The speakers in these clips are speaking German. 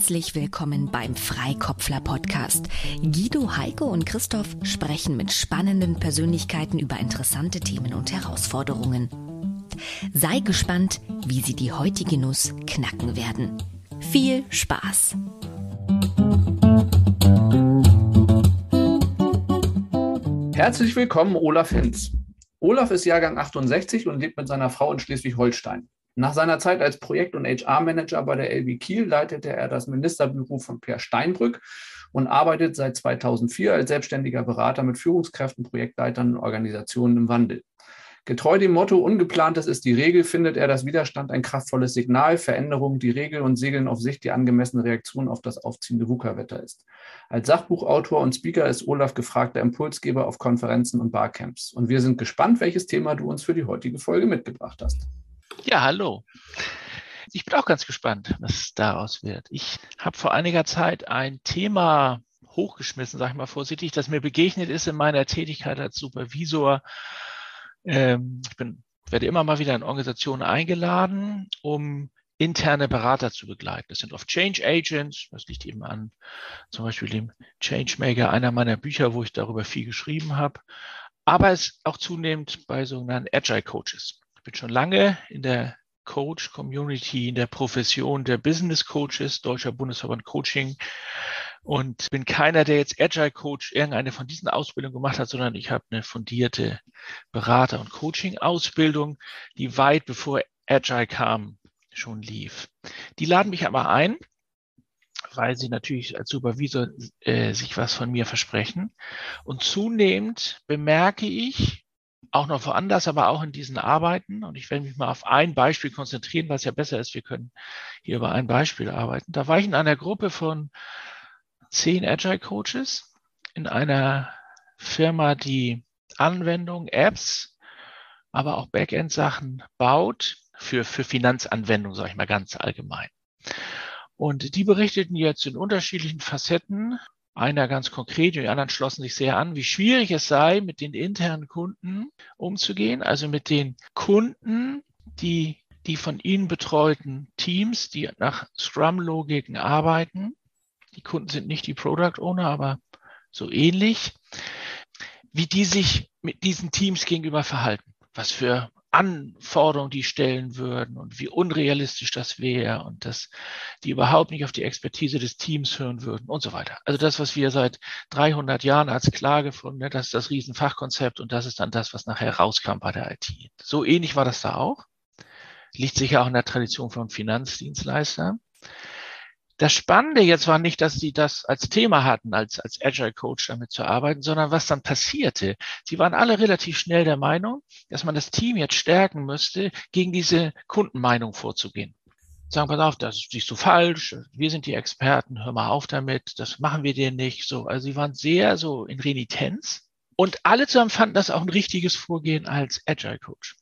Herzlich willkommen beim Freikopfler Podcast. Guido, Heike und Christoph sprechen mit spannenden Persönlichkeiten über interessante Themen und Herausforderungen. Sei gespannt, wie sie die heutige Nuss knacken werden. Viel Spaß! Herzlich willkommen, Olaf Hinz. Olaf ist Jahrgang 68 und lebt mit seiner Frau in Schleswig-Holstein. Nach seiner Zeit als Projekt- und HR-Manager bei der LB Kiel leitete er das Ministerbüro von Per Steinbrück und arbeitet seit 2004 als selbstständiger Berater mit Führungskräften, Projektleitern und Organisationen im Wandel. Getreu dem Motto Ungeplantes ist die Regel, findet er das Widerstand ein kraftvolles Signal, Veränderung die Regel und Segeln auf sich die angemessene Reaktion auf das aufziehende VUCA-Wetter ist. Als Sachbuchautor und Speaker ist Olaf gefragter Impulsgeber auf Konferenzen und Barcamps. Und wir sind gespannt, welches Thema du uns für die heutige Folge mitgebracht hast. Ja, hallo. Ich bin auch ganz gespannt, was daraus wird. Ich habe vor einiger Zeit ein Thema hochgeschmissen, sage ich mal vorsichtig, das mir begegnet ist in meiner Tätigkeit als Supervisor. Ähm, ich bin, werde immer mal wieder in Organisationen eingeladen, um interne Berater zu begleiten. Das sind oft Change Agents, das liegt eben an zum Beispiel dem Changemaker, einer meiner Bücher, wo ich darüber viel geschrieben habe. Aber es auch zunehmend bei sogenannten Agile Coaches. Ich bin schon lange in der Coach-Community, in der Profession der Business Coaches, Deutscher Bundesverband Coaching und bin keiner, der jetzt Agile Coach irgendeine von diesen Ausbildungen gemacht hat, sondern ich habe eine fundierte Berater- und Coaching-Ausbildung, die weit bevor Agile kam, schon lief. Die laden mich aber ein, weil sie natürlich als Supervisor äh, sich was von mir versprechen. Und zunehmend bemerke ich, auch noch woanders, aber auch in diesen Arbeiten. Und ich werde mich mal auf ein Beispiel konzentrieren, was ja besser ist. Wir können hier über ein Beispiel arbeiten. Da war ich in einer Gruppe von zehn Agile Coaches in einer Firma, die Anwendungen, Apps, aber auch Backend-Sachen baut für, für Finanzanwendungen, sage ich mal ganz allgemein. Und die berichteten jetzt in unterschiedlichen Facetten einer ganz konkret und die anderen schlossen sich sehr an, wie schwierig es sei, mit den internen Kunden umzugehen, also mit den Kunden, die die von ihnen betreuten Teams, die nach Scrum-Logiken arbeiten. Die Kunden sind nicht die Product Owner, aber so ähnlich, wie die sich mit diesen Teams gegenüber verhalten. Was für Anforderungen die stellen würden und wie unrealistisch das wäre und dass die überhaupt nicht auf die Expertise des Teams hören würden und so weiter. Also das, was wir seit 300 Jahren als klar gefunden, das ist das Riesenfachkonzept und das ist dann das, was nachher rauskam bei der IT. So ähnlich war das da auch. Liegt sicher auch in der Tradition von Finanzdienstleistern. Das Spannende jetzt war nicht, dass sie das als Thema hatten, als, als Agile Coach damit zu arbeiten, sondern was dann passierte. Sie waren alle relativ schnell der Meinung, dass man das Team jetzt stärken müsste, gegen diese Kundenmeinung vorzugehen. Sagen, pass auf, das siehst du falsch, wir sind die Experten, hör mal auf damit, das machen wir dir nicht. So, also sie waren sehr so in Renitenz und alle zusammen fanden das auch ein richtiges Vorgehen als Agile Coach.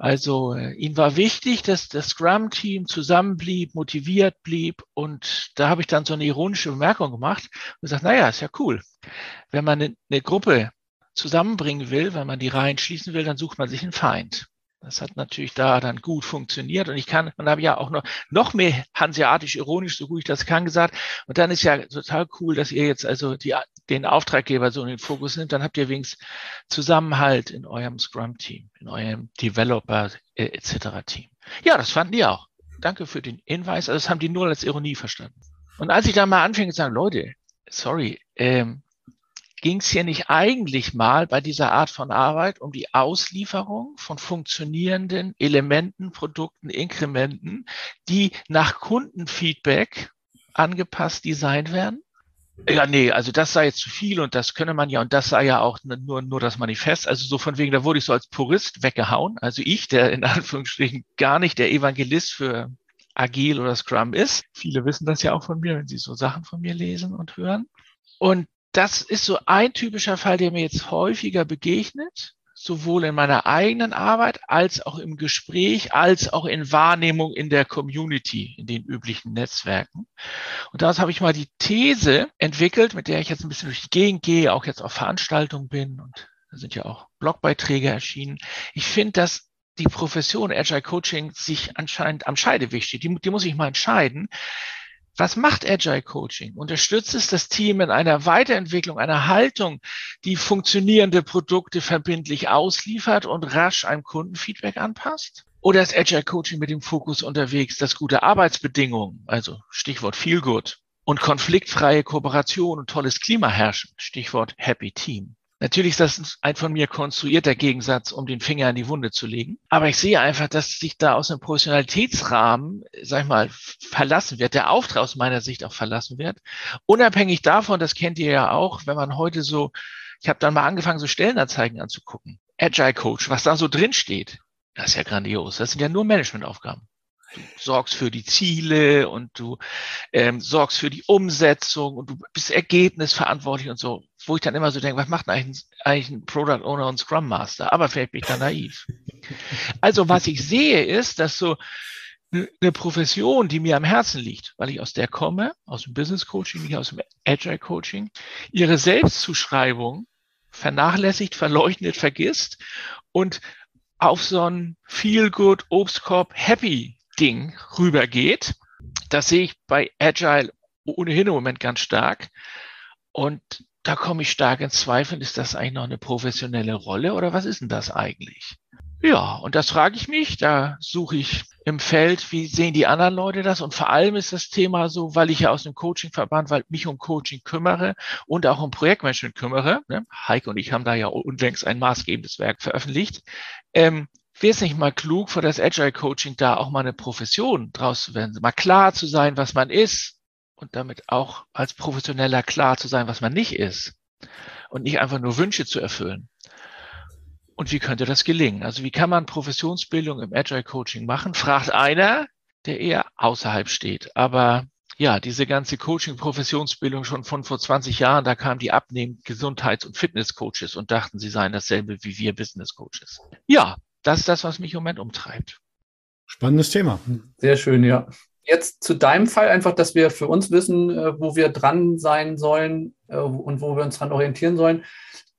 Also äh, ihm war wichtig, dass das Scrum-Team zusammenblieb, motiviert blieb. Und da habe ich dann so eine ironische Bemerkung gemacht und gesagt, naja, ist ja cool. Wenn man eine, eine Gruppe zusammenbringen will, wenn man die Reihen schließen will, dann sucht man sich einen Feind. Das hat natürlich da dann gut funktioniert und ich kann, man habe ja auch noch, noch mehr hanseatisch ironisch, so gut ich das kann, gesagt. Und dann ist ja total cool, dass ihr jetzt also die, den Auftraggeber so in den Fokus nimmt. Dann habt ihr wenigstens Zusammenhalt in eurem Scrum-Team, in eurem Developer äh, etc. Team. Ja, das fanden die auch. Danke für den Hinweis. Also das haben die nur als Ironie verstanden. Und als ich dann mal anfing zu sagen, Leute, sorry, ähm, ging es hier nicht eigentlich mal bei dieser Art von Arbeit um die Auslieferung von funktionierenden Elementen, Produkten, Inkrementen, die nach Kundenfeedback angepasst designt werden? Ja, nee, also das sei jetzt zu viel und das könne man ja und das sei ja auch nur, nur das Manifest. Also so von wegen, da wurde ich so als Purist weggehauen. Also ich, der in Anführungsstrichen gar nicht der Evangelist für Agil oder Scrum ist. Viele wissen das ja auch von mir, wenn sie so Sachen von mir lesen und hören. Und das ist so ein typischer Fall, der mir jetzt häufiger begegnet, sowohl in meiner eigenen Arbeit als auch im Gespräch, als auch in Wahrnehmung in der Community, in den üblichen Netzwerken. Und daraus habe ich mal die These entwickelt, mit der ich jetzt ein bisschen durch die Gegend gehe, auch jetzt auf Veranstaltungen bin und da sind ja auch Blogbeiträge erschienen. Ich finde, dass die Profession Agile Coaching sich anscheinend am Scheideweg steht. Die, die muss ich mal entscheiden Was macht Agile Coaching? Unterstützt es das Team in einer Weiterentwicklung, einer Haltung, die funktionierende Produkte verbindlich ausliefert und rasch einem Kundenfeedback anpasst? Oder ist Agile Coaching mit dem Fokus unterwegs, dass gute Arbeitsbedingungen, also Stichwort Feel Good, und konfliktfreie Kooperation und tolles Klima herrschen, Stichwort Happy Team? Natürlich ist das ein von mir konstruierter Gegensatz, um den Finger in die Wunde zu legen. Aber ich sehe einfach, dass sich da aus einem Professionalitätsrahmen, sag ich mal, verlassen wird, der Auftrag aus meiner Sicht auch verlassen wird. Unabhängig davon, das kennt ihr ja auch, wenn man heute so, ich habe dann mal angefangen, so Stellenanzeigen anzugucken. Agile Coach, was da so drin steht, das ist ja grandios. Das sind ja nur Managementaufgaben. Sorgst für die Ziele und du ähm, sorgst für die Umsetzung und du bist ergebnisverantwortlich und so. Wo ich dann immer so denke, was macht eigentlich, eigentlich ein Product Owner und Scrum Master? Aber vielleicht bin ich da naiv. Also was ich sehe ist, dass so eine Profession, die mir am Herzen liegt, weil ich aus der komme, aus dem Business Coaching, nicht aus dem Agile Coaching, ihre Selbstzuschreibung vernachlässigt, verleugnet, vergisst und auf so ein Feel Good Obstkorb Happy Ding rübergeht. Das sehe ich bei Agile ohnehin im Moment ganz stark. Und da komme ich stark ins Zweifeln, ist das eigentlich noch eine professionelle Rolle oder was ist denn das eigentlich? Ja, und das frage ich mich, da suche ich im Feld, wie sehen die anderen Leute das? Und vor allem ist das Thema so, weil ich ja aus dem Coaching-Verband, weil mich um Coaching kümmere und auch um Projektmanagement kümmere. Ne? Heike und ich haben da ja unlängst ein maßgebendes Werk veröffentlicht. Ähm, wäre es nicht mal klug, für das Agile Coaching da auch mal eine Profession draus zu werden, mal klar zu sein, was man ist und damit auch als Professioneller klar zu sein, was man nicht ist und nicht einfach nur Wünsche zu erfüllen. Und wie könnte das gelingen? Also wie kann man Professionsbildung im Agile Coaching machen? Fragt einer, der eher außerhalb steht. Aber ja, diese ganze Coaching-Professionsbildung schon von vor 20 Jahren, da kamen die abnehmend Gesundheits- und Fitness-Coaches und dachten, sie seien dasselbe wie wir Business-Coaches. Ja, das ist das, was mich im Moment umtreibt. Spannendes Thema. Sehr schön, ja. Jetzt zu deinem Fall einfach, dass wir für uns wissen, äh, wo wir dran sein sollen äh, und wo wir uns dran orientieren sollen.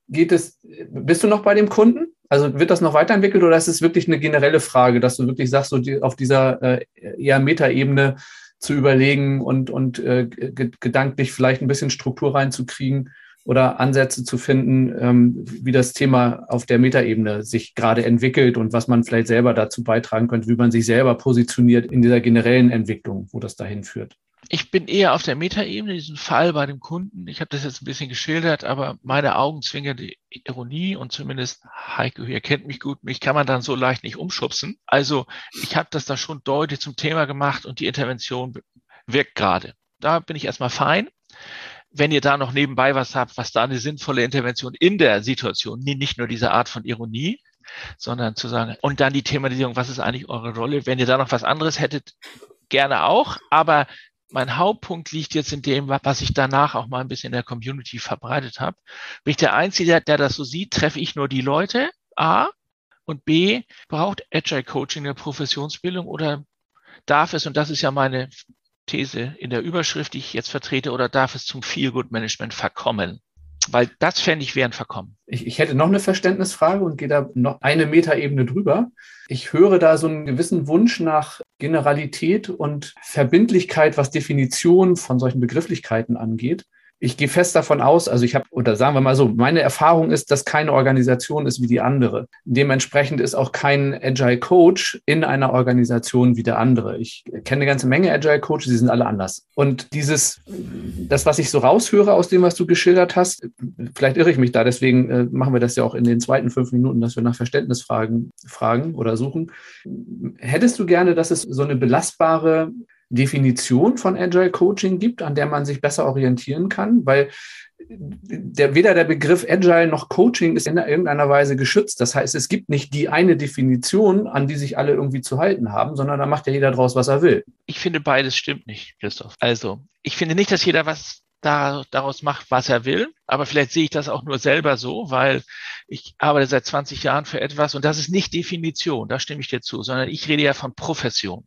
Geht es, bist du noch bei dem Kunden? Also wird das noch weiterentwickelt oder ist es wirklich eine generelle Frage, dass du wirklich sagst, so die, auf dieser äh, eher Metaebene zu überlegen und, und äh, gedanklich vielleicht ein bisschen Struktur reinzukriegen? Oder Ansätze zu finden, ähm, wie das Thema auf der Metaebene sich gerade entwickelt und was man vielleicht selber dazu beitragen könnte, wie man sich selber positioniert in dieser generellen Entwicklung, wo das dahin führt. Ich bin eher auf der Metaebene, diesen Fall bei dem Kunden. Ich habe das jetzt ein bisschen geschildert, aber meine Augen zwingen die Ironie und zumindest Heike, ihr kennt mich gut, mich kann man dann so leicht nicht umschubsen. Also ich habe das da schon deutlich zum Thema gemacht und die Intervention wirkt gerade. Da bin ich erstmal fein wenn ihr da noch nebenbei was habt, was da eine sinnvolle Intervention in der Situation, nicht nur diese Art von Ironie, sondern zu sagen, und dann die Thematisierung, was ist eigentlich eure Rolle? Wenn ihr da noch was anderes hättet, gerne auch, aber mein Hauptpunkt liegt jetzt in dem, was ich danach auch mal ein bisschen in der Community verbreitet habe. Bin ich der Einzige, der, der das so sieht, treffe ich nur die Leute, A, und B, braucht Agile Coaching eine Professionsbildung oder darf es, und das ist ja meine These in der Überschrift, die ich jetzt vertrete, oder darf es zum Feel-Good-Management verkommen? Weil das fände ich wäre ein Verkommen. Ich, ich, hätte noch eine Verständnisfrage und gehe da noch eine Metaebene drüber. Ich höre da so einen gewissen Wunsch nach Generalität und Verbindlichkeit, was Definition von solchen Begrifflichkeiten angeht ich gehe fest davon aus, also ich habe, oder sagen wir mal so, meine Erfahrung ist, dass keine Organisation ist wie die andere. Dementsprechend ist auch kein Agile Coach in einer Organisation wie der andere. Ich kenne eine ganze Menge Agile Coaches, die sind alle anders. Und dieses, das, was ich so raushöre aus dem, was du geschildert hast, vielleicht irre ich mich da, deswegen äh, machen wir das ja auch in den zweiten fünf Minuten, dass wir nach Verständnisfragen fragen oder suchen. Hättest du gerne, dass es so eine belastbare Definition von Agile Coaching gibt, an der man sich besser orientieren kann, weil der, weder der Begriff Agile noch Coaching ist in irgendeiner Weise geschützt. Das heißt, es gibt nicht die eine Definition, an die sich alle irgendwie zu halten haben, sondern da macht ja jeder draus, was er will. Ich finde, beides stimmt nicht, Christoph. Also, ich finde nicht, dass jeder was da, daraus macht, was er will. Aber vielleicht sehe ich das auch nur selber so, weil ich arbeite seit 20 Jahren für etwas und das ist nicht Definition, da stimme ich dir zu, sondern ich rede ja von Profession.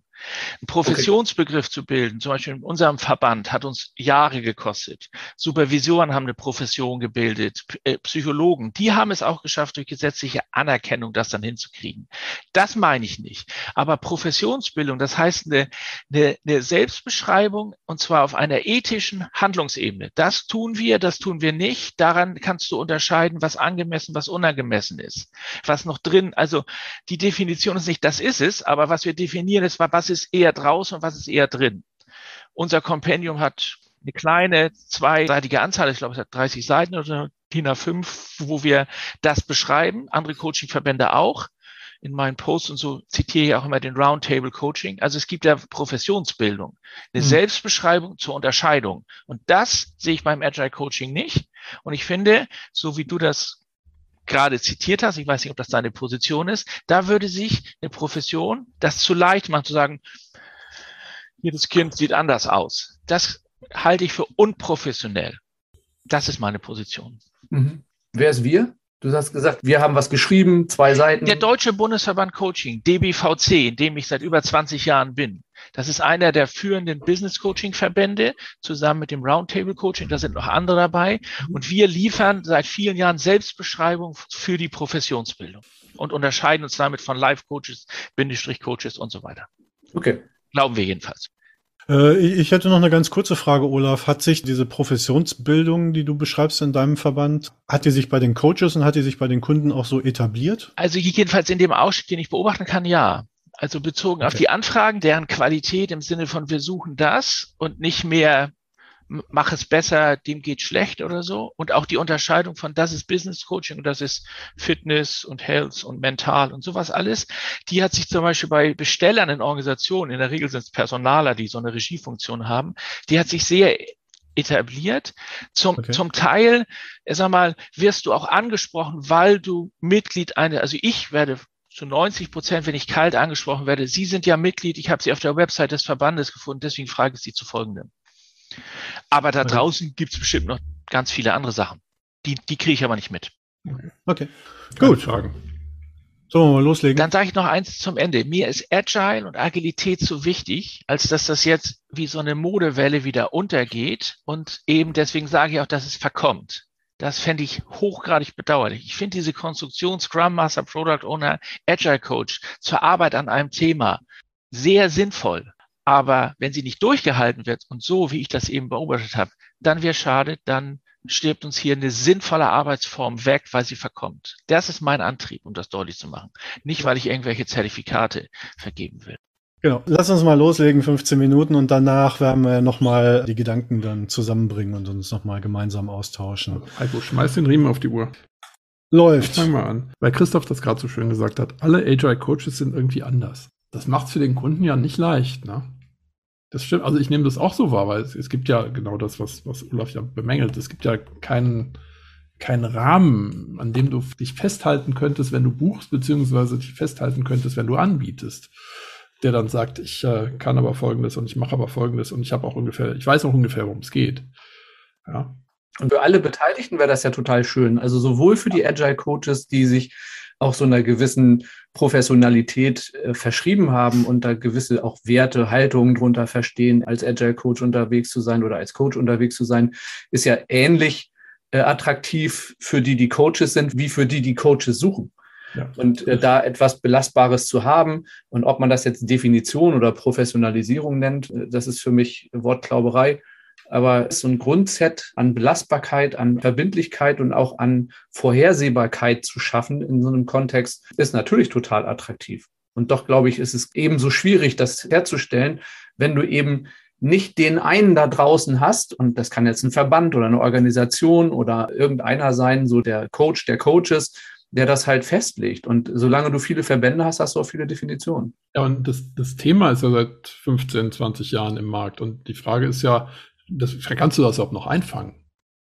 Einen Professionsbegriff okay. zu bilden, zum Beispiel in unserem Verband, hat uns Jahre gekostet. Supervisoren haben eine Profession gebildet, äh, Psychologen, die haben es auch geschafft, durch gesetzliche Anerkennung das dann hinzukriegen. Das meine ich nicht. Aber Professionsbildung, das heißt eine, eine, eine Selbstbeschreibung und zwar auf einer ethischen Handlungsebene. Das tun wir, das tun wir nicht. Daran kannst du unterscheiden, was angemessen, was unangemessen ist. Was noch drin, also die Definition ist nicht, das ist es, aber was wir definieren ist, was ist eher draußen und was ist eher drin. Unser Kompendium hat eine kleine zweiseitige Anzahl, ich glaube, es hat 30 Seiten oder DIN A5, wo wir das beschreiben. Andere Coachingverbände auch. In meinen Posts und so zitiere ich auch immer den Roundtable Coaching. Also es gibt ja Professionsbildung, eine mhm. Selbstbeschreibung zur Unterscheidung. Und das sehe ich beim Agile Coaching nicht. Und ich finde, so wie du das gerade zitiert hast, ich weiß nicht, ob das deine Position ist, da würde sich eine Profession das zu leicht machen, zu sagen, jedes Kind sieht anders aus. Das halte ich für unprofessionell. Das ist meine Position. Mhm. Wer ist wir? Du hast gesagt, wir haben was geschrieben, zwei Seiten. Der Deutsche Bundesverband Coaching, DBVC, in dem ich seit über 20 Jahren bin. Das ist einer der führenden Business Coaching Verbände zusammen mit dem Roundtable Coaching. Da sind noch andere dabei. Und wir liefern seit vielen Jahren Selbstbeschreibung für die Professionsbildung und unterscheiden uns damit von Life Coaches, Bindestrich Coaches und so weiter. Okay. Glauben wir jedenfalls. Äh, ich hätte noch eine ganz kurze Frage, Olaf. Hat sich diese Professionsbildung, die du beschreibst in deinem Verband, hat die sich bei den Coaches und hat die sich bei den Kunden auch so etabliert? Also jedenfalls in dem Ausschnitt, den ich beobachten kann, ja. Also bezogen okay. auf die Anfragen, deren Qualität im Sinne von wir suchen das und nicht mehr mach es besser, dem geht schlecht oder so. Und auch die Unterscheidung von das ist Business Coaching und das ist Fitness und Health und Mental und sowas alles. Die hat sich zum Beispiel bei Bestellern in Organisationen, in der Regel sind es Personaler, die so eine Regiefunktion haben, die hat sich sehr etabliert. Zum, okay. zum Teil, sag mal, wirst du auch angesprochen, weil du Mitglied einer, also ich werde zu 90 Prozent, wenn ich kalt angesprochen werde, Sie sind ja Mitglied, ich habe Sie auf der Website des Verbandes gefunden, deswegen frage ich Sie zu folgendem. Aber da draußen gibt es bestimmt noch ganz viele andere Sachen. Die, die kriege ich aber nicht mit. Okay. Gut. Fragen. So, mal loslegen. Dann sage ich noch eins zum Ende. Mir ist Agile und Agilität so wichtig, als dass das jetzt wie so eine Modewelle wieder untergeht. Und eben deswegen sage ich auch, dass es verkommt. Das fände ich hochgradig bedauerlich. Ich finde diese Konstruktion Scrum Master, Product Owner, Agile Coach zur Arbeit an einem Thema sehr sinnvoll. Aber wenn sie nicht durchgehalten wird und so, wie ich das eben beobachtet habe, dann wäre schade, dann stirbt uns hier eine sinnvolle Arbeitsform weg, weil sie verkommt. Das ist mein Antrieb, um das deutlich zu machen. Nicht, weil ich irgendwelche Zertifikate vergeben will. Genau. Lass uns mal loslegen, 15 Minuten, und danach werden wir nochmal die Gedanken dann zusammenbringen und uns nochmal gemeinsam austauschen. Also schmeiß den Riemen auf die Uhr. Läuft. Fang mal an. Weil Christoph das gerade so schön gesagt hat. Alle Agile Coaches sind irgendwie anders. Das macht es für den Kunden ja nicht leicht, ne? Das stimmt, also ich nehme das auch so wahr, weil es, es, gibt ja genau das, was, was Olaf ja bemängelt. Es gibt ja keinen, keinen Rahmen, an dem du dich festhalten könntest, wenn du buchst, beziehungsweise dich festhalten könntest, wenn du anbietest. Der dann sagt, ich äh, kann aber folgendes und ich mache aber folgendes und ich habe auch ungefähr, ich weiß auch ungefähr, worum es geht. Ja. Und für alle Beteiligten wäre das ja total schön. Also sowohl für die Agile Coaches, die sich auch so einer gewissen Professionalität äh, verschrieben haben und da gewisse auch Werte, Haltungen drunter verstehen, als Agile Coach unterwegs zu sein oder als Coach unterwegs zu sein, ist ja ähnlich äh, attraktiv für die, die Coaches sind, wie für die, die Coaches suchen. Ja. Und äh, da etwas Belastbares zu haben und ob man das jetzt Definition oder Professionalisierung nennt, äh, das ist für mich Wortklauberei. Aber so ein Grundset an Belastbarkeit, an Verbindlichkeit und auch an Vorhersehbarkeit zu schaffen in so einem Kontext ist natürlich total attraktiv. Und doch glaube ich, ist es ebenso schwierig, das herzustellen, wenn du eben nicht den einen da draußen hast, und das kann jetzt ein Verband oder eine Organisation oder irgendeiner sein, so der Coach der Coaches, der das halt festlegt. Und solange du viele Verbände hast, hast du auch viele Definitionen. Ja, und das, das Thema ist ja seit 15, 20 Jahren im Markt. Und die Frage ist ja, das, kannst du das auch noch einfangen?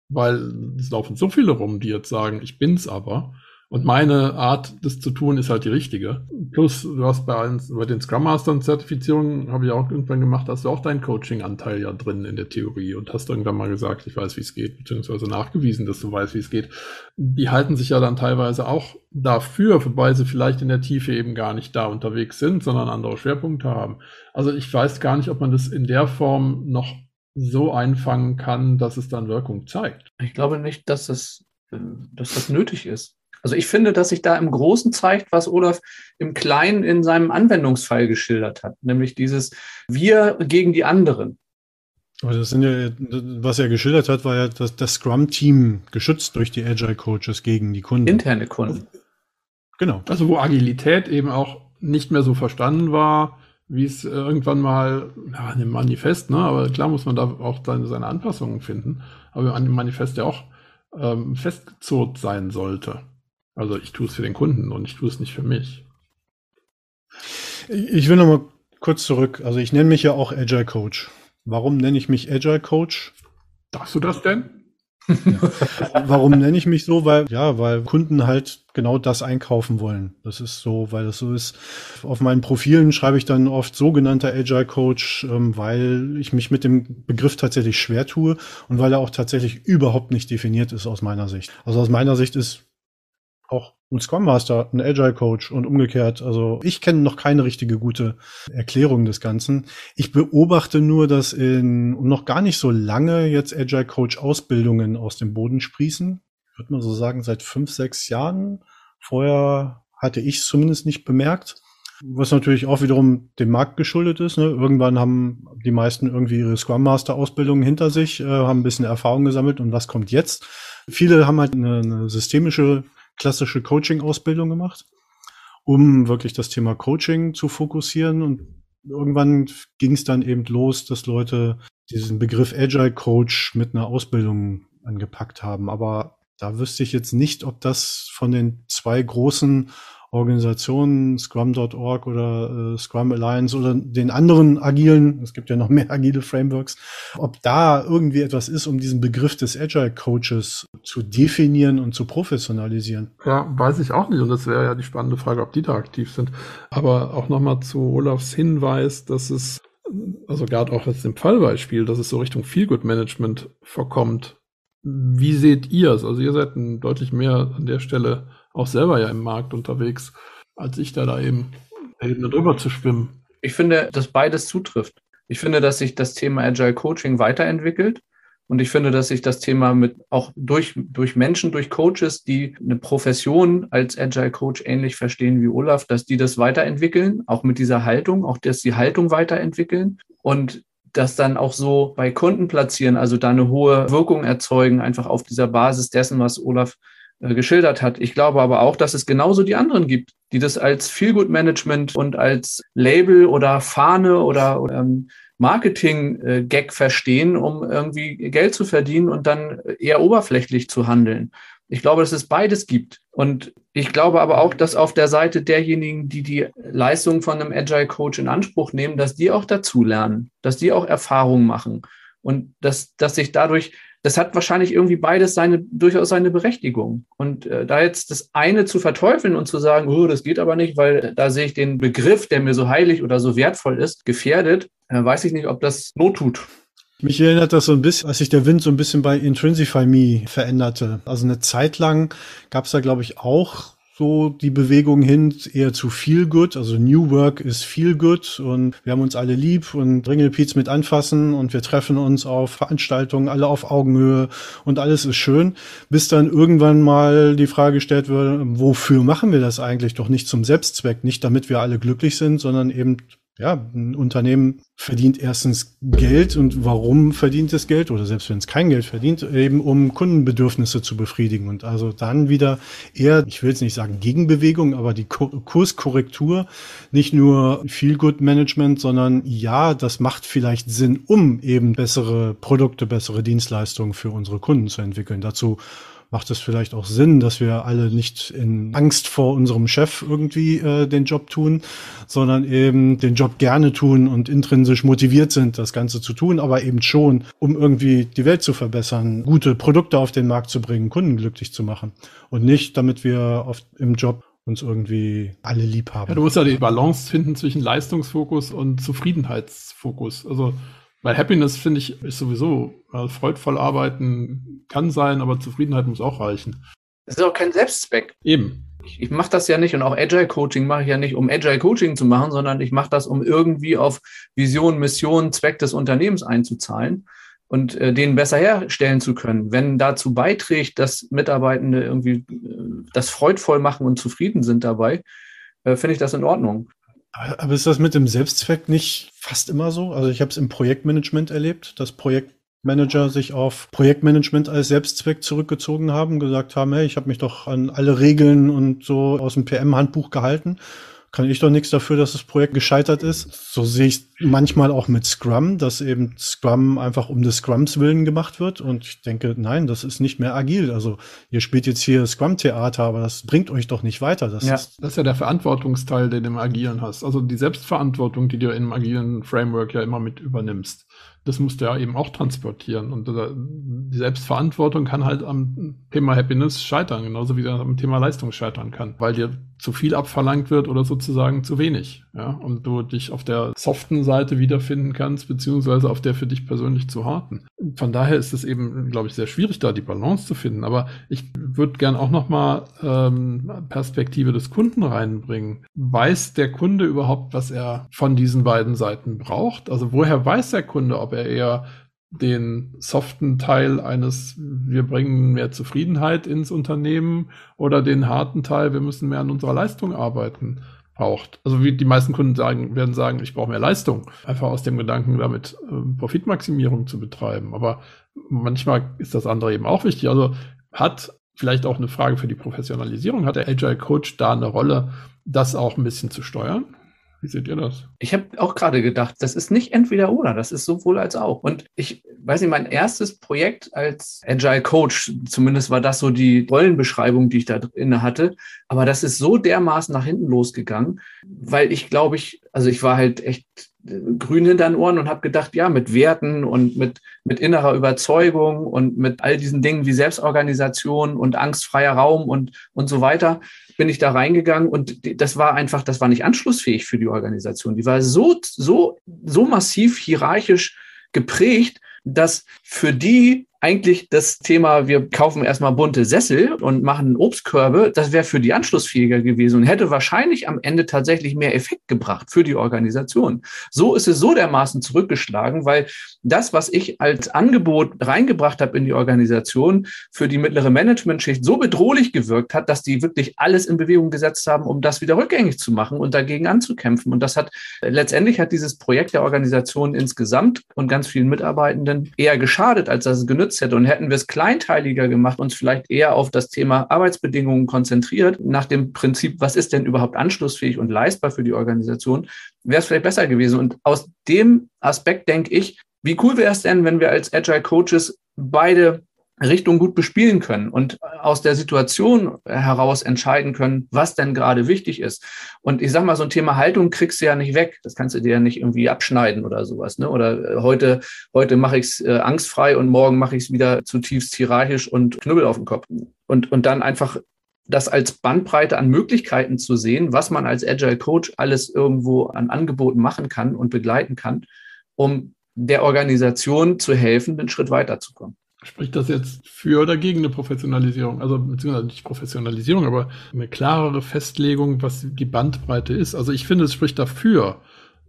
Weil es laufen so viele rum, die jetzt sagen, ich bin's aber. Und meine Art, das zu tun, ist halt die richtige. Plus, du hast bei, uns, bei den Scrum Mastern Zertifizierungen, habe ich auch irgendwann gemacht, hast du auch deinen Coaching-Anteil ja drin in der Theorie und hast irgendwann mal gesagt, ich weiß, wie es geht, beziehungsweise nachgewiesen, dass du weißt, wie es geht. Die halten sich ja dann teilweise auch dafür, wobei sie vielleicht in der Tiefe eben gar nicht da unterwegs sind, sondern andere Schwerpunkte haben. Also ich weiß gar nicht, ob man das in der Form noch so einfangen kann, dass es dann Wirkung zeigt. Ich glaube nicht, dass das, dass das nötig ist. Also ich finde, dass sich da im Großen zeigt, was Olaf im Kleinen in seinem Anwendungsfall geschildert hat, nämlich dieses Wir gegen die anderen. Aber das sind ja, was er geschildert hat, war ja das, das Scrum-Team geschützt durch die Agile Coaches gegen die Kunden. Interne Kunden. Genau. Also wo Agilität eben auch nicht mehr so verstanden war, wie es irgendwann mal, ja, in dem Manifest, ne, aber klar muss man da auch seine, seine Anpassungen finden, aber an dem Manifest ja auch ähm, festgezurrt sein sollte. Also ich tue es für den Kunden und ich tue es nicht für mich. Ich will noch mal kurz zurück. Also ich nenne mich ja auch Agile Coach. Warum nenne ich mich Agile Coach? Darfst du das denn? Warum nenne ich mich so? Weil, ja, weil Kunden halt genau das einkaufen wollen. Das ist so, weil das so ist. Auf meinen Profilen schreibe ich dann oft sogenannter Agile Coach, ähm, weil ich mich mit dem Begriff tatsächlich schwer tue und weil er auch tatsächlich überhaupt nicht definiert ist aus meiner Sicht. Also aus meiner Sicht ist auch ein Scrum Master, ein Agile Coach und umgekehrt. Also ich kenne noch keine richtige gute Erklärung des Ganzen. Ich beobachte nur, dass in noch gar nicht so lange jetzt Agile Coach Ausbildungen aus dem Boden sprießen. Würde man so sagen, seit fünf, sechs Jahren. Vorher hatte ich es zumindest nicht bemerkt. Was natürlich auch wiederum dem Markt geschuldet ist. Ne? Irgendwann haben die meisten irgendwie ihre Scrum Master Ausbildungen hinter sich, äh, haben ein bisschen Erfahrung gesammelt und was kommt jetzt? Viele haben halt eine, eine systemische klassische Coaching-Ausbildung gemacht, um wirklich das Thema Coaching zu fokussieren. Und irgendwann ging es dann eben los, dass Leute diesen Begriff Agile Coach mit einer Ausbildung angepackt haben. Aber da wüsste ich jetzt nicht, ob das von den zwei großen Organisationen, Scrum.org oder äh, Scrum Alliance oder den anderen agilen, es gibt ja noch mehr agile Frameworks, ob da irgendwie etwas ist, um diesen Begriff des Agile Coaches zu definieren und zu professionalisieren. Ja, weiß ich auch nicht. Und das wäre ja die spannende Frage, ob die da aktiv sind. Aber auch nochmal zu Olafs Hinweis, dass es, also gerade auch jetzt im Fallbeispiel, dass es so Richtung Feelgood Management vorkommt. Wie seht ihr es? Also ihr seid deutlich mehr an der Stelle auch selber ja im Markt unterwegs, als ich da da eben eben drüber zu schwimmen. Ich finde, dass beides zutrifft. Ich finde, dass sich das Thema Agile Coaching weiterentwickelt. Und ich finde, dass sich das Thema mit auch durch, durch Menschen, durch Coaches, die eine Profession als Agile Coach ähnlich verstehen wie Olaf, dass die das weiterentwickeln, auch mit dieser Haltung, auch dass die Haltung weiterentwickeln und das dann auch so bei Kunden platzieren, also da eine hohe Wirkung erzeugen, einfach auf dieser Basis dessen, was Olaf geschildert hat. Ich glaube aber auch, dass es genauso die anderen gibt, die das als Feelgood-Management und als Label oder Fahne oder, ähm, Marketing-Gag verstehen, um irgendwie Geld zu verdienen und dann eher oberflächlich zu handeln. Ich glaube, dass es beides gibt. Und ich glaube aber auch, dass auf der Seite derjenigen, die die Leistung von einem Agile Coach in Anspruch nehmen, dass die auch dazulernen, dass die auch Erfahrungen machen und dass, dass sich dadurch das hat wahrscheinlich irgendwie beides seine, durchaus seine Berechtigung. Und äh, da jetzt das eine zu verteufeln und zu sagen, oh, das geht aber nicht, weil da sehe ich den Begriff, der mir so heilig oder so wertvoll ist, gefährdet, äh, weiß ich nicht, ob das Not tut. Mich erinnert das so ein bisschen, als sich der Wind so ein bisschen bei Intrinsify Me veränderte. Also eine Zeit lang gab es da, glaube ich, auch so die Bewegung hin eher zu Feel Good. Also New Work ist Feel Good. Und wir haben uns alle lieb und Ringelpiez mit anfassen. Und wir treffen uns auf Veranstaltungen, alle auf Augenhöhe. Und alles ist schön, bis dann irgendwann mal die Frage gestellt wird, wofür machen wir das eigentlich? Doch nicht zum Selbstzweck, nicht damit wir alle glücklich sind, sondern eben ja, ein Unternehmen verdient erstens Geld und warum verdient es Geld? Oder selbst wenn es kein Geld verdient, eben um Kundenbedürfnisse zu befriedigen. Und also dann wieder eher, ich will jetzt nicht sagen Gegenbewegung, aber die Kurskorrektur, nicht nur Feel Good Management, sondern ja, das macht vielleicht Sinn, um eben bessere Produkte, bessere Dienstleistungen für unsere Kunden zu entwickeln. Dazu macht es vielleicht auch Sinn, dass wir alle nicht in Angst vor unserem Chef irgendwie äh, den Job tun, sondern eben den Job gerne tun und intrinsisch motiviert sind, das Ganze zu tun, aber eben schon, um irgendwie die Welt zu verbessern, gute Produkte auf den Markt zu bringen, Kunden glücklich zu machen und nicht, damit wir oft im Job uns irgendwie alle lieb haben. Ja, du musst ja die Balance finden zwischen Leistungsfokus und Zufriedenheitsfokus. Also weil Happiness, finde ich, ist sowieso, also freudvoll arbeiten kann sein, aber Zufriedenheit muss auch reichen. Das ist auch kein Selbstzweck. Eben. Ich, ich mache das ja nicht und auch Agile Coaching mache ich ja nicht, um Agile Coaching zu machen, sondern ich mache das, um irgendwie auf Vision, Mission, Zweck des Unternehmens einzuzahlen und äh, den besser herstellen zu können. Wenn dazu beiträgt, dass Mitarbeitende irgendwie äh, das freudvoll machen und zufrieden sind dabei, äh, finde ich das in Ordnung. Aber ist das mit dem Selbstzweck nicht fast immer so? Also ich habe es im Projektmanagement erlebt, dass Projektmanager sich auf Projektmanagement als Selbstzweck zurückgezogen haben, gesagt haben, hey, ich habe mich doch an alle Regeln und so aus dem PM-Handbuch gehalten kann ich doch nichts dafür, dass das Projekt gescheitert ist. So sehe ich manchmal auch mit Scrum, dass eben Scrum einfach um des Scrums willen gemacht wird. Und ich denke, nein, das ist nicht mehr agil. Also ihr spielt jetzt hier Scrum-Theater, aber das bringt euch doch nicht weiter. Das, ja. ist, das ist ja der Verantwortungsteil, den du im Agilen hast. Also die Selbstverantwortung, die du im agilen Framework ja immer mit übernimmst das musst du ja eben auch transportieren. Und äh, die Selbstverantwortung kann halt am Thema Happiness scheitern, genauso wie er am Thema Leistung scheitern kann, weil dir zu viel abverlangt wird oder sozusagen zu wenig. Ja, und du dich auf der soften Seite wiederfinden kannst, beziehungsweise auf der für dich persönlich zu harten. Von daher ist es eben, glaube ich, sehr schwierig, da die Balance zu finden. Aber ich würde gern auch nochmal ähm, Perspektive des Kunden reinbringen. Weiß der Kunde überhaupt, was er von diesen beiden Seiten braucht? Also woher weiß der Kunde, ob er eher den soften Teil eines, wir bringen mehr Zufriedenheit ins Unternehmen oder den harten Teil, wir müssen mehr an unserer Leistung arbeiten, braucht. Also wie die meisten Kunden sagen, werden sagen, ich brauche mehr Leistung. Einfach aus dem Gedanken, damit äh, Profitmaximierung zu betreiben. Aber manchmal ist das andere eben auch wichtig. Also hat vielleicht auch eine Frage für die Professionalisierung, hat der Agile Coach da eine Rolle, das auch ein bisschen zu steuern? Wie seht ihr das? Ich habe auch gerade gedacht, das ist nicht entweder oder, das ist sowohl als auch. Und ich weiß nicht, mein erstes Projekt als Agile Coach, zumindest war das so die Rollenbeschreibung, die ich da inne hatte, aber das ist so dermaßen nach hinten losgegangen, weil ich glaube ich, also ich war halt echt äh, grün hinter den Ohren und habe gedacht, ja, mit Werten und mit, mit innerer Überzeugung und mit all diesen Dingen wie Selbstorganisation und angstfreier Raum und, und so weiter, bin ich da reingegangen und das war einfach, das war nicht anschlussfähig für die Organisation. Die war so, so, so massiv hierarchisch geprägt, dass für die eigentlich das Thema, wir kaufen erstmal bunte Sessel und machen Obstkörbe, das wäre für die anschlussfähiger gewesen und hätte wahrscheinlich am Ende tatsächlich mehr Effekt gebracht für die Organisation. So ist es so dermaßen zurückgeschlagen, weil das, was ich als Angebot reingebracht habe in die Organisation, für die mittlere Managementschicht so bedrohlich gewirkt hat, dass die wirklich alles in Bewegung gesetzt haben, um das wieder rückgängig zu machen und dagegen anzukämpfen. Und das hat letztendlich hat dieses Projekt der Organisation insgesamt und ganz vielen Mitarbeitenden eher geschadet, als dass es genützt hätte. Und hätten wir es kleinteiliger gemacht, uns vielleicht eher auf das Thema Arbeitsbedingungen konzentriert, nach dem Prinzip, was ist denn überhaupt anschlussfähig und leistbar für die Organisation, wäre es vielleicht besser gewesen. Und aus dem Aspekt denke ich, wie cool wäre es denn, wenn wir als Agile Coaches beide Richtung gut bespielen können und aus der Situation heraus entscheiden können, was denn gerade wichtig ist. Und ich sag mal, so ein Thema Haltung kriegst du ja nicht weg. Das kannst du dir ja nicht irgendwie abschneiden oder sowas. Ne? Oder äh, heute, heute mache ich es äh, angstfrei und morgen mache ich es wieder zutiefst hierarchisch und Knüppel auf dem Kopf. Und, und dann einfach das als Bandbreite an Möglichkeiten zu sehen, was man als Agile Coach alles irgendwo an Angeboten machen kann und begleiten kann, um der Organisation zu helfen, einen Schritt weiterzukommen. Spricht das jetzt für oder gegen eine Professionalisierung? Also beziehungsweise nicht Professionalisierung, aber eine klarere Festlegung, was die Bandbreite ist. Also ich finde, es spricht dafür,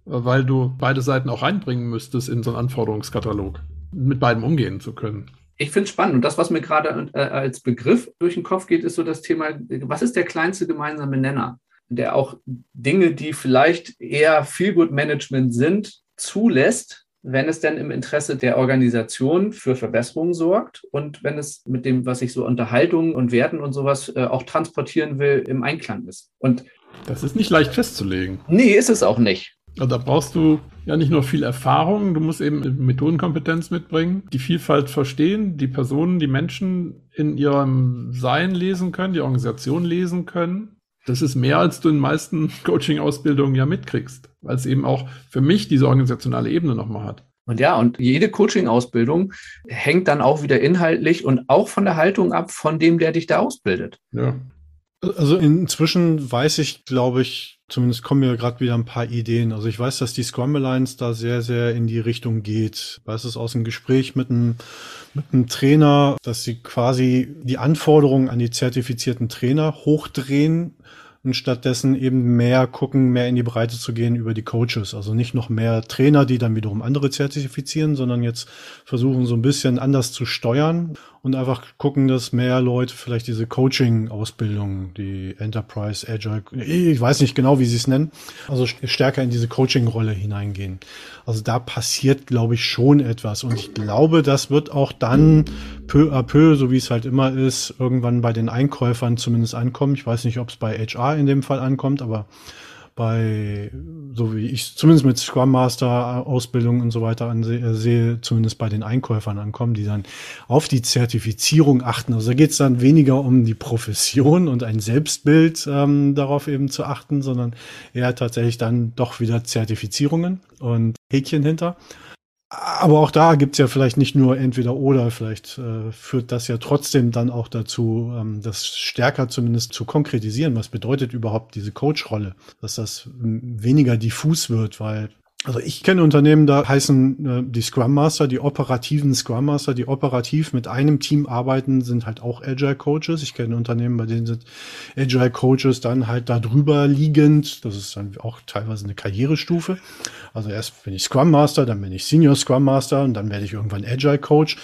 weil du beide Seiten auch reinbringen müsstest in so einen Anforderungskatalog, mit beidem umgehen zu können. Ich finde es spannend. Und das, was mir gerade äh, als Begriff durch den Kopf geht, ist so das Thema, was ist der kleinste gemeinsame Nenner, der auch Dinge, die vielleicht eher Feel-Good-Management sind, zulässt, wenn es denn im Interesse der Organisation für Verbesserungen sorgt und wenn es mit dem, was ich so Unterhaltung und Werten und sowas äh, auch transportieren will, im Einklang ist. Und das ist nicht leicht festzulegen. Nee, ist es auch nicht. Also da brauchst du ja nicht nur viel Erfahrung, du musst eben Methodenkompetenz mitbringen, die Vielfalt verstehen, die Personen, die Menschen in ihrem Sein lesen können, die Organisation lesen können. Das ist mehr, als du in den meisten Coaching-Ausbildungen ja mitkriegst, weil es eben auch für mich diese organisationale Ebene nochmal hat. Und ja, und jede Coaching-Ausbildung hängt dann auch wieder inhaltlich und auch von der Haltung ab von dem, der dich da ausbildet. Ja. Also inzwischen weiß ich, glaube ich, zumindest kommen mir gerade wieder ein paar Ideen. Also ich weiß, dass die Scrum Alliance da sehr, sehr in die Richtung geht. Ich weiß es aus dem Gespräch mit einem, mit einem Trainer, dass sie quasi die Anforderungen an die zertifizierten Trainer hochdrehen und stattdessen eben mehr gucken, mehr in die Breite zu gehen über die Coaches. Also nicht noch mehr Trainer, die dann wiederum andere zertifizieren, sondern jetzt versuchen so ein bisschen anders zu steuern und einfach gucken, dass mehr Leute vielleicht diese Coaching-Ausbildung, die Enterprise, Agile, ich weiß nicht genau, wie sie es nennen, also stärker in diese Coaching-Rolle hineingehen. Also da passiert, glaube ich, schon etwas. Und ich glaube, das wird auch dann peu à peu, so wie es halt immer ist, irgendwann bei den Einkäufern zumindest ankommen. Ich weiß nicht, ob es bei HR in dem Fall ankommt, aber bei, so wie ich zumindest mit Scrum Master Ausbildung und so weiter ansehe, zumindest bei den Einkäufern ankommen, die dann auf die Zertifizierung achten. Also da geht es dann weniger um die Profession und ein Selbstbild ähm, darauf eben zu achten, sondern eher tatsächlich dann doch wieder Zertifizierungen und Häkchen hinter. Aber auch da gibt's ja vielleicht nicht nur entweder oder, vielleicht äh, führt das ja trotzdem dann auch dazu, ähm, das stärker zumindest zu konkretisieren. Was bedeutet überhaupt diese Coach-Rolle? Dass das weniger diffus wird, weil also ich kenne Unternehmen, da heißen äh, die Scrum Master, die operativen Scrum Master, die operativ mit einem Team arbeiten, sind halt auch Agile Coaches. Ich kenne Unternehmen, bei denen sind Agile Coaches dann halt da drüber liegend. Das ist dann auch teilweise eine Karrierestufe. Also erst bin ich Scrum Master, dann bin ich Senior Scrum Master und dann werde ich irgendwann Agile Coach,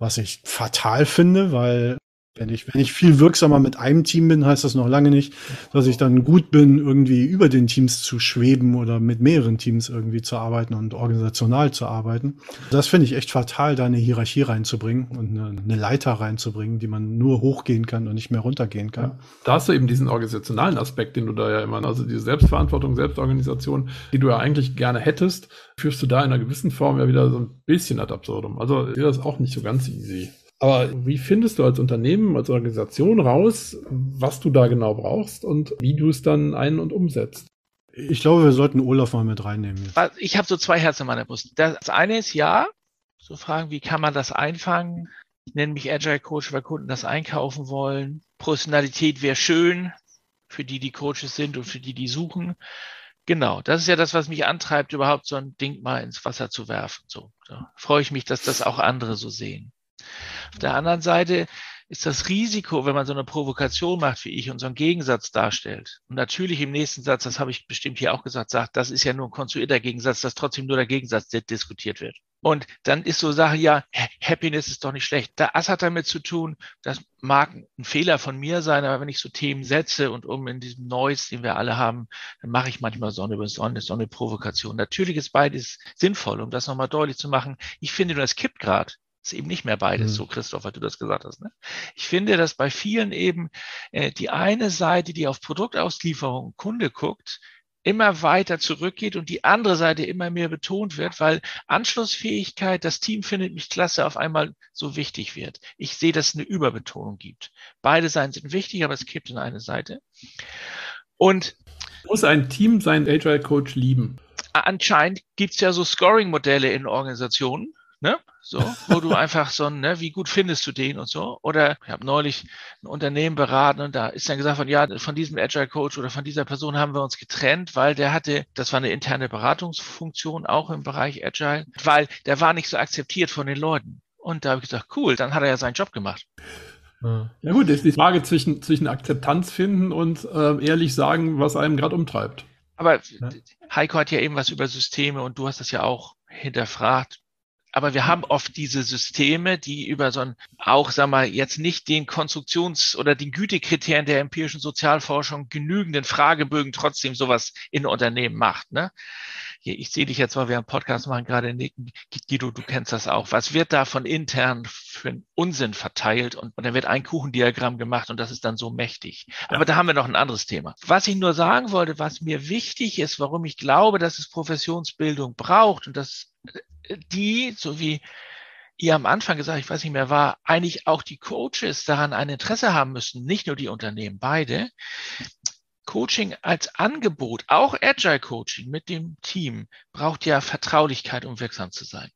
was ich fatal finde, weil wenn ich, wenn ich viel wirksamer mit einem Team bin, heißt das noch lange nicht, dass ich dann gut bin, irgendwie über den Teams zu schweben oder mit mehreren Teams irgendwie zu arbeiten und organisational zu arbeiten. Das finde ich echt fatal, da eine Hierarchie reinzubringen und eine, eine, Leiter reinzubringen, die man nur hochgehen kann und nicht mehr runtergehen kann. Ja, da hast du eben diesen organisationalen Aspekt, den du da ja immer, also diese Selbstverantwortung, Selbstorganisation, die du ja eigentlich gerne hättest, führst du da in einer gewissen Form ja wieder so ein bisschen ad absurdum. Also das ist auch nicht so ganz easy. Aber wie findest du als Unternehmen, als Organisation raus, was du da genau brauchst und wie du es dann ein- und umsetzt? Ich glaube, wir sollten Olaf mal mit reinnehmen. Ich habe so zwei Herzen in meiner Brust. Das eine ist ja, so fragen, wie kann man das einfangen? Ich nenne mich Agile Coach, weil Kunden das einkaufen wollen. Professionalität wäre schön für die, die Coaches sind und für die, die suchen. Genau, das ist ja das, was mich antreibt, überhaupt so ein Ding mal ins Wasser zu werfen. So, so. freue ich mich, dass das auch andere so sehen. Auf der anderen Seite ist das Risiko, wenn man so eine Provokation macht wie ich und so einen Gegensatz darstellt. Und natürlich im nächsten Satz, das habe ich bestimmt hier auch gesagt, sagt, das ist ja nur ein konstruierter Gegensatz, dass trotzdem nur der Gegensatz diskutiert wird. Und dann ist so Sache, ja, Happiness ist doch nicht schlecht. Das hat damit zu tun, das mag ein Fehler von mir sein, aber wenn ich so Themen setze und um in diesem Noise, den wir alle haben, dann mache ich manchmal so eine, so eine, so eine Provokation. Natürlich ist beides sinnvoll, um das nochmal deutlich zu machen. Ich finde, das kippt gerade ist eben nicht mehr beides, mhm. so Christoph, weil du das gesagt hast. Ne? Ich finde, dass bei vielen eben äh, die eine Seite, die auf Produktauslieferung Kunde guckt, immer weiter zurückgeht und die andere Seite immer mehr betont wird, weil Anschlussfähigkeit, das Team findet mich klasse, auf einmal so wichtig wird. Ich sehe, dass es eine Überbetonung gibt. Beide Seiten sind wichtig, aber es kippt in eine Seite. Und muss ein Team seinen Agile Coach lieben? Anscheinend gibt's ja so Scoring-Modelle in Organisationen ne? So, wo du einfach so, ne, wie gut findest du den und so. Oder ich habe neulich ein Unternehmen beraten und da ist dann gesagt von, ja, von diesem Agile Coach oder von dieser Person haben wir uns getrennt, weil der hatte, das war eine interne Beratungsfunktion auch im Bereich Agile, weil der war nicht so akzeptiert von den Leuten. Und da habe ich gesagt, cool, dann hat er ja seinen Job gemacht. Ja gut, das ist die Frage zwischen, zwischen Akzeptanz finden und äh, ehrlich sagen, was einem gerade umtreibt. Aber Heiko hat ja eben was über Systeme und du hast das ja auch hinterfragt. Aber wir haben oft diese Systeme, die über so ein, auch, sag mal, jetzt nicht den Konstruktions- oder den Gütekriterien der empirischen Sozialforschung genügenden Fragebögen trotzdem sowas in Unternehmen macht. Ne? Ich sehe dich jetzt, weil wir einen Podcast machen, gerade nicken. Guido, du kennst das auch. Was wird da von intern für einen Unsinn verteilt und, und dann wird ein Kuchendiagramm gemacht und das ist dann so mächtig. Aber ja. da haben wir noch ein anderes Thema. Was ich nur sagen wollte, was mir wichtig ist, warum ich glaube, dass es Professionsbildung braucht und dass die, so wie ihr am Anfang gesagt, ich weiß nicht mehr, war eigentlich auch die Coaches daran ein Interesse haben müssen, nicht nur die Unternehmen, beide. Coaching als Angebot, auch Agile Coaching mit dem Team, braucht ja Vertraulichkeit, um wirksam zu sein.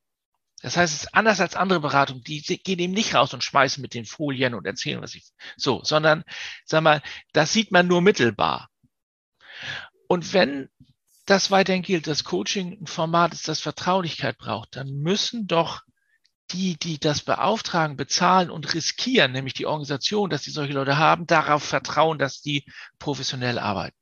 Das heißt, es ist anders als andere Beratungen, die gehen eben nicht raus und schmeißen mit den Folien und erzählen, was ich so, sondern, sag mal, das sieht man nur mittelbar. Und wenn das weiterhin gilt, dass Coaching ein Format ist, das Vertraulichkeit braucht, dann müssen doch die, die das beauftragen, bezahlen und riskieren, nämlich die Organisation, dass die solche Leute haben, darauf vertrauen, dass die professionell arbeiten.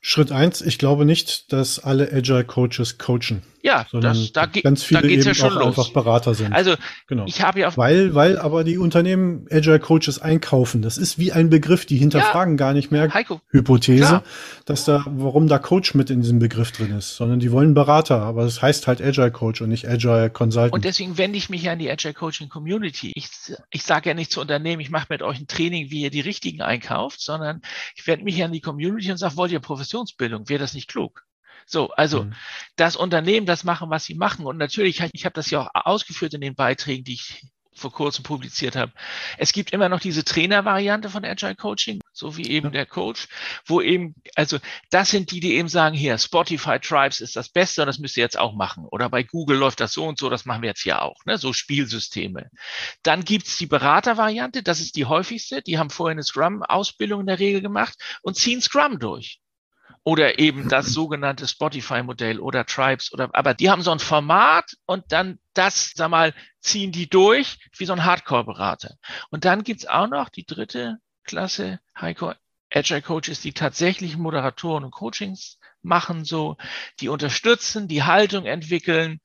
Schritt eins, ich glaube nicht, dass alle Agile Coaches coachen. Ja, das, da, ganz viele da geht's eben ja schon auch los. einfach Berater sind. Also genau. ich habe ja weil weil aber die Unternehmen Agile Coaches einkaufen. Das ist wie ein Begriff, die hinterfragen ja. gar nicht mehr Heiko. Hypothese, Klar. dass da warum da Coach mit in diesem Begriff drin ist, sondern die wollen Berater, aber es das heißt halt Agile Coach und nicht Agile Consultant. Und deswegen wende ich mich ja an die Agile Coaching Community. Ich ich sage ja nicht zu Unternehmen, ich mache mit euch ein Training, wie ihr die richtigen einkauft, sondern ich wende mich an die Community und sage, wollt ihr Professionsbildung? Wäre das nicht klug? So, also mhm. das Unternehmen, das machen, was sie machen. Und natürlich, ich habe das ja auch ausgeführt in den Beiträgen, die ich vor kurzem publiziert habe. Es gibt immer noch diese Trainervariante von Agile Coaching, so wie eben ja. der Coach, wo eben, also das sind die, die eben sagen, hier, Spotify Tribes ist das Beste und das müsst ihr jetzt auch machen. Oder bei Google läuft das so und so, das machen wir jetzt hier auch, ne? so Spielsysteme. Dann gibt's die Beratervariante, das ist die häufigste, die haben vorher eine Scrum-Ausbildung in der Regel gemacht und ziehen Scrum durch oder eben das sogenannte Spotify-Modell oder Tribes oder, aber die haben so ein Format und dann das, sag mal, ziehen die durch wie so ein Hardcore-Berater. Und dann gibt's auch noch die dritte Klasse, Heiko, Agile Coaches, die tatsächlich Moderatoren und Coachings machen, so, die unterstützen, die Haltung entwickeln,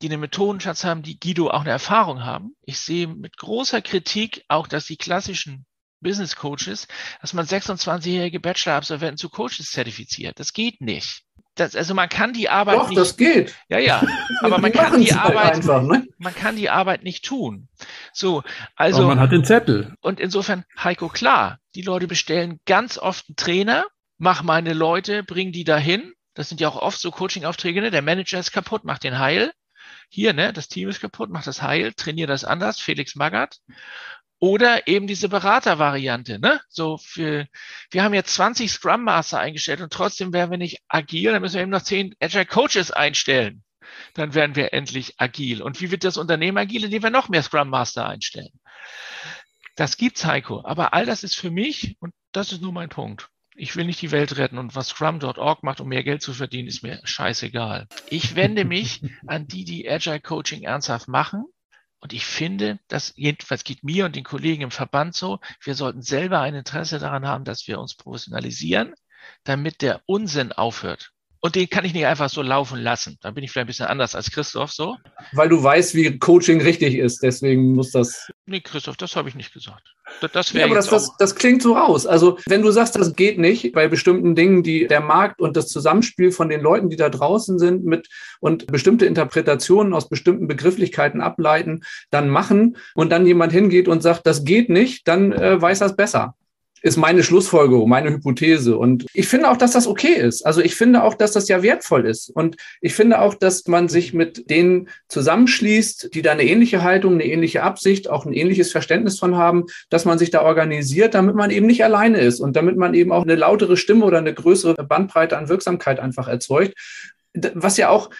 die eine Methodenschatz haben, die Guido auch eine Erfahrung haben. Ich sehe mit großer Kritik auch, dass die klassischen Business Coaches, dass man 26-jährige Bachelor-Absolventen zu Coaches zertifiziert. Das geht nicht. Das, also man kann die Arbeit Doch, nicht. das geht. Ja, ja. Aber man kann die Arbeit, einfach, ne? man kann die Arbeit nicht tun. So, also. Aber man hat den Zettel. Und insofern, Heiko, klar, die Leute bestellen ganz oft einen Trainer, mach meine Leute, bring die dahin. Das sind ja auch oft so Coaching-Aufträge, ne? Der Manager ist kaputt, macht den heil. Hier, ne, das Team ist kaputt, macht das heil, trainiert das anders, Felix Magath. Oder eben diese Beratervariante, ne? So für, wir haben jetzt 20 Scrum Master eingestellt und trotzdem wären wir nicht agil, dann müssen wir eben noch 10 Agile Coaches einstellen. Dann werden wir endlich agil. Und wie wird das Unternehmen agil, indem wir noch mehr Scrum Master einstellen? Das gibt's, Heiko. Aber all das ist für mich, und das ist nur mein Punkt. Ich will nicht die Welt retten und was Scrum.org macht, um mehr Geld zu verdienen, ist mir scheißegal. Ich wende mich an die, die Agile Coaching ernsthaft machen und ich finde, das jedenfalls geht mir und den Kollegen im Verband so, wir sollten selber ein Interesse daran haben, dass wir uns professionalisieren, damit der Unsinn aufhört. Und den kann ich nicht einfach so laufen lassen. Dann bin ich vielleicht ein bisschen anders als Christoph so. Weil du weißt, wie Coaching richtig ist. Deswegen muss das. Nee, Christoph, das habe ich nicht gesagt. Das, das ja, aber das, das, das, klingt so raus. Also, wenn du sagst, das geht nicht bei bestimmten Dingen, die der Markt und das Zusammenspiel von den Leuten, die da draußen sind, mit und bestimmte Interpretationen aus bestimmten Begrifflichkeiten ableiten, dann machen und dann jemand hingeht und sagt, das geht nicht, dann äh, weiß das besser ist meine Schlussfolgerung, meine Hypothese. Und ich finde auch, dass das okay ist. Also ich finde auch, dass das ja wertvoll ist. Und ich finde auch, dass man sich mit denen zusammenschließt, die da eine ähnliche Haltung, eine ähnliche Absicht, auch ein ähnliches Verständnis von haben, dass man sich da organisiert, damit man eben nicht alleine ist und damit man eben auch eine lautere Stimme oder eine größere Bandbreite an Wirksamkeit einfach erzeugt. Was ja auch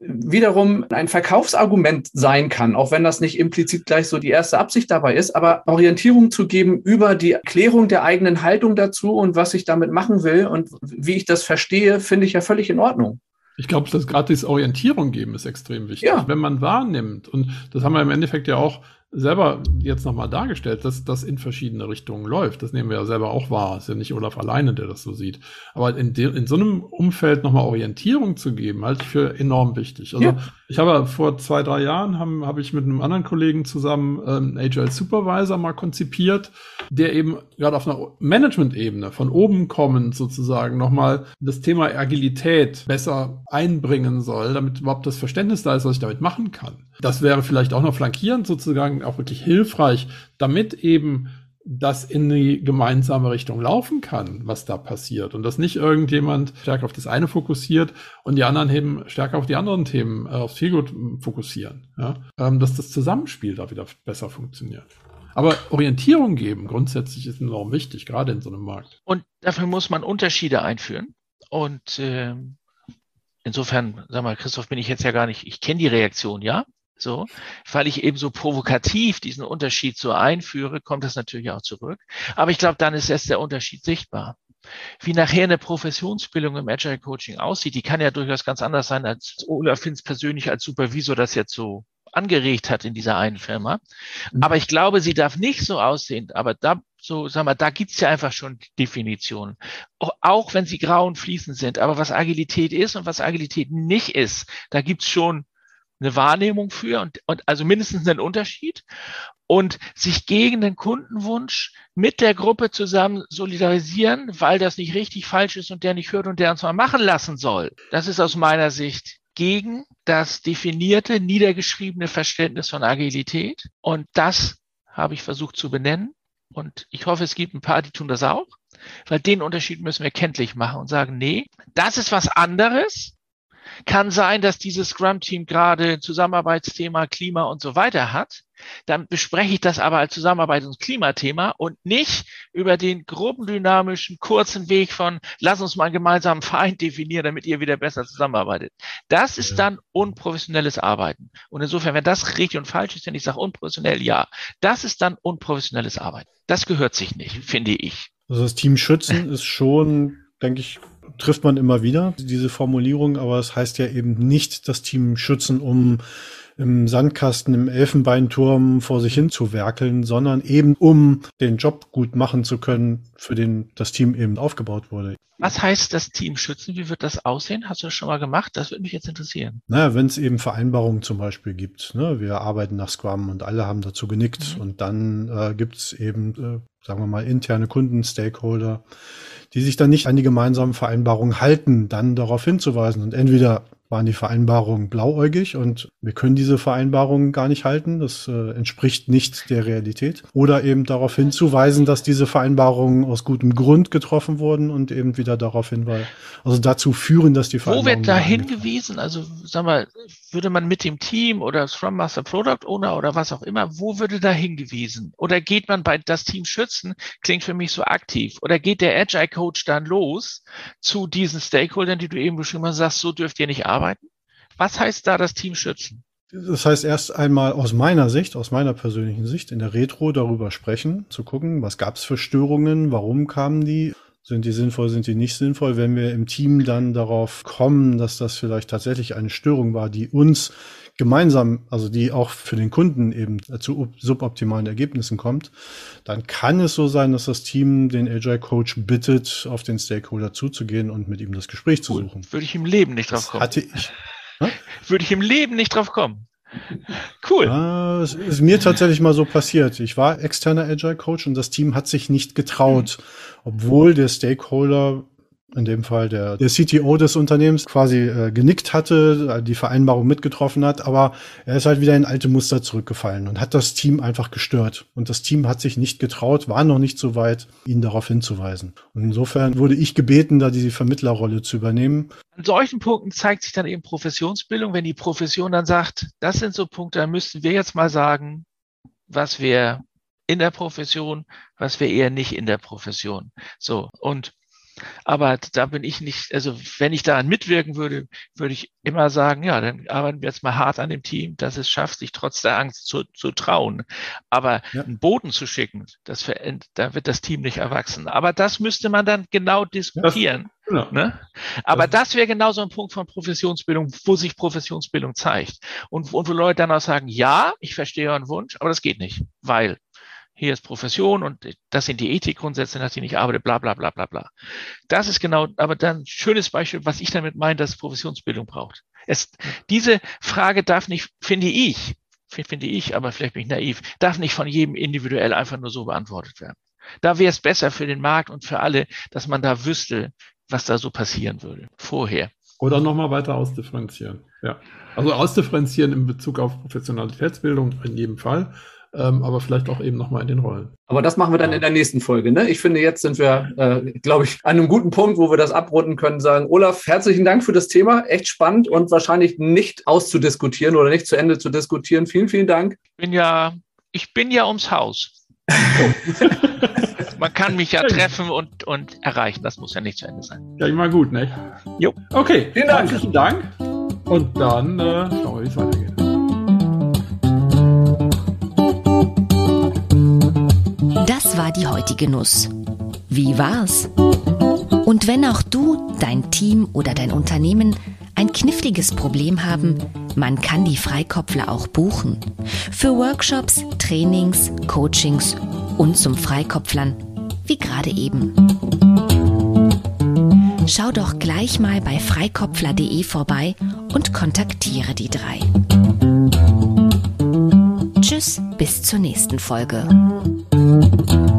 wiederum ein Verkaufsargument sein kann, auch wenn das nicht implizit gleich so die erste Absicht dabei ist, aber Orientierung zu geben über die Erklärung der eigenen Haltung dazu und was ich damit machen will und wie ich das verstehe, finde ich ja völlig in Ordnung. Ich glaube, dass gerade das Orientierung geben ist extrem wichtig. Ja. Wenn man wahrnimmt, und das haben wir im Endeffekt ja auch selber jetzt nochmal dargestellt, dass das in verschiedene Richtungen läuft. Das nehmen wir ja selber auch wahr. Ist ja nicht Olaf alleine, der das so sieht. Aber in, de, in so einem Umfeld nochmal Orientierung zu geben, halte ich für enorm wichtig. Also ja. ich habe vor zwei, drei Jahren habe hab ich mit einem anderen Kollegen zusammen ähm, Agile Supervisor mal konzipiert, der eben gerade auf einer Management-Ebene von oben kommend sozusagen nochmal das Thema Agilität besser einbringen soll, damit überhaupt das Verständnis da ist, was ich damit machen kann. Das wäre vielleicht auch noch flankierend sozusagen auch wirklich hilfreich, damit eben das in die gemeinsame Richtung laufen kann, was da passiert. Und dass nicht irgendjemand stärker auf das eine fokussiert und die anderen eben stärker auf die anderen Themen, äh, aufs Feelgood fokussieren. Ja? Ähm, dass das Zusammenspiel da wieder besser funktioniert. Aber Orientierung geben grundsätzlich ist enorm wichtig, gerade in so einem Markt. Und dafür muss man Unterschiede einführen. Und äh, insofern, sag mal, Christoph, bin ich jetzt ja gar nicht, ich kenne die Reaktion, ja. So, weil ich eben so provokativ diesen Unterschied so einführe, kommt das natürlich auch zurück. Aber ich glaube, dann ist erst der Unterschied sichtbar. Wie nachher eine Professionsbildung im Agile Coaching aussieht, die kann ja durchaus ganz anders sein, als Olaf Finz persönlich als Supervisor das jetzt so angeregt hat in dieser einen Firma. Mhm. Aber ich glaube, sie darf nicht so aussehen. Aber da, so, sag mal, da gibt's ja einfach schon Definitionen. Auch wenn sie grau und fließend sind. Aber was Agilität ist und was Agilität nicht ist, da gibt's schon eine Wahrnehmung für und, und also mindestens einen Unterschied und sich gegen den Kundenwunsch mit der Gruppe zusammen solidarisieren, weil das nicht richtig falsch ist und der nicht hört und der uns mal machen lassen soll. Das ist aus meiner Sicht gegen das definierte, niedergeschriebene Verständnis von Agilität. Und das habe ich versucht zu benennen. Und ich hoffe, es gibt ein paar, die tun das auch, weil den Unterschied müssen wir kenntlich machen und sagen, nee, das ist was anderes kann sein, dass dieses Scrum-Team gerade Zusammenarbeitsthema, Klima und so weiter hat. Dann bespreche ich das aber als Zusammenarbeit- und Klimathema und nicht über den gruppendynamischen kurzen Weg von, lass uns mal einen gemeinsamen Feind definieren, damit ihr wieder besser zusammenarbeitet. Das ist dann unprofessionelles Arbeiten. Und insofern, wenn das richtig und falsch ist, wenn ich sage unprofessionell, ja, das ist dann unprofessionelles Arbeiten. Das gehört sich nicht, finde ich. Also das Team Schützen ist schon, denke ich, trifft man immer wieder, diese Formulierung, aber es das heißt ja eben nicht das Team schützen, um im Sandkasten, im Elfenbeinturm vor sich hin zu werkeln, sondern eben um den Job gut machen zu können, für den das Team eben aufgebaut wurde. Was heißt das Team schützen? Wie wird das aussehen? Hast du das schon mal gemacht? Das würde mich jetzt interessieren. Naja, wenn es eben Vereinbarungen zum Beispiel gibt. Ne? Wir arbeiten nach Scrum und alle haben dazu genickt. Mhm. Und dann äh, gibt es eben, äh, sagen wir mal, interne Kunden, Stakeholder, die sich dann nicht an die gemeinsamen Vereinbarungen halten, dann darauf hinzuweisen. Und entweder waren die Vereinbarungen blauäugig und wir können diese Vereinbarungen gar nicht halten. Das äh, entspricht nicht der Realität. Oder eben darauf hinzuweisen, dass diese Vereinbarungen aus gutem Grund getroffen wurden und eben wieder darauf hinweisen, also dazu führen, dass die Vereinbarungen. Wo wird da hingewiesen? Also, sag mal, würde man mit dem Team oder Scrum Master Product Owner oder was auch immer, wo würde da hingewiesen? Oder geht man bei das Team schützen? Klingt für mich so aktiv. Oder geht der Agile Coach dann los zu diesen Stakeholdern, die du eben beschrieben hast, sagst, so dürft ihr nicht arbeiten? Arbeiten? Was heißt da das Team schützen? Das heißt erst einmal aus meiner Sicht, aus meiner persönlichen Sicht, in der Retro darüber sprechen, zu gucken, was gab es für Störungen, warum kamen die, sind die sinnvoll, sind die nicht sinnvoll. Wenn wir im Team dann darauf kommen, dass das vielleicht tatsächlich eine Störung war, die uns gemeinsam, also die auch für den Kunden eben zu suboptimalen Ergebnissen kommt, dann kann es so sein, dass das Team den Agile Coach bittet, auf den Stakeholder zuzugehen und mit ihm das Gespräch zu suchen. Würde ich im Leben nicht drauf kommen. Hatte ich. Würde ich im Leben nicht drauf kommen. Cool. Ja, es ist mir tatsächlich mal so passiert. Ich war externer Agile Coach und das Team hat sich nicht getraut, obwohl der Stakeholder in dem Fall der, der CTO des Unternehmens quasi äh, genickt hatte, die Vereinbarung mitgetroffen hat, aber er ist halt wieder in alte Muster zurückgefallen und hat das Team einfach gestört. Und das Team hat sich nicht getraut, war noch nicht so weit, ihn darauf hinzuweisen. Und insofern wurde ich gebeten, da diese Vermittlerrolle zu übernehmen. An solchen Punkten zeigt sich dann eben Professionsbildung, wenn die Profession dann sagt, das sind so Punkte, da müssten wir jetzt mal sagen, was wir in der Profession, was wir eher nicht in der Profession. So. Und Aber da bin ich nicht, also wenn ich daran mitwirken würde, würde ich immer sagen, ja, dann arbeiten wir jetzt mal hart an dem Team, dass es schafft, sich trotz der Angst zu, zu trauen. Aber ja. einen Boden zu schicken, das veränd, da wird das Team nicht erwachsen. Aber das müsste man dann genau diskutieren. Das, Genau. Ne? Aber das, das wäre genau so ein Punkt von Professionsbildung, wo sich Professionsbildung zeigt. Und, und wo Leute dann auch sagen, ja, ich verstehe euren Wunsch, aber das geht nicht, weil hier ist Profession und das sind die Ethikgrundsätze, nach denen ich arbeite, bla bla bla bla bla. Das ist genau, aber dann schönes Beispiel, was ich damit meine, dass Professionsbildung braucht. Es, diese Frage darf nicht, finde ich, finde ich, aber vielleicht bin ich naiv, darf nicht von jedem individuell einfach nur so beantwortet werden. Da wäre es besser für den Markt und für alle, dass man da wüsste, was da so passieren würde vorher. Oder nochmal weiter ausdifferenzieren. Ja. Also ausdifferenzieren in Bezug auf Professionalitätsbildung in jedem Fall, ähm, aber vielleicht auch eben nochmal in den Rollen. Aber das machen wir dann in der nächsten Folge. Ne? Ich finde, jetzt sind wir, äh, glaube ich, an einem guten Punkt, wo wir das abrunden können, sagen, Olaf, herzlichen Dank für das Thema, echt spannend und wahrscheinlich nicht auszudiskutieren oder nicht zu Ende zu diskutieren. Vielen, vielen Dank. Ich bin ja, ich bin ja ums Haus. Man kann mich ja treffen und, und erreichen. Das muss ja nicht zu Ende sein. Ja, immer gut, ne? Jo. Okay, vielen Dank. Herzlichen Dank. Und dann äh, schauen wir, wie es weitergeht. War die heutige Nuss. Wie war's? Und wenn auch du, dein Team oder dein Unternehmen ein kniffliges Problem haben, man kann die Freikopfler auch buchen. Für Workshops, Trainings, Coachings und zum Freikopflern, wie gerade eben. Schau doch gleich mal bei freikopfler.de vorbei und kontaktiere die drei. Tschüss, bis zur nächsten Folge. Thank you.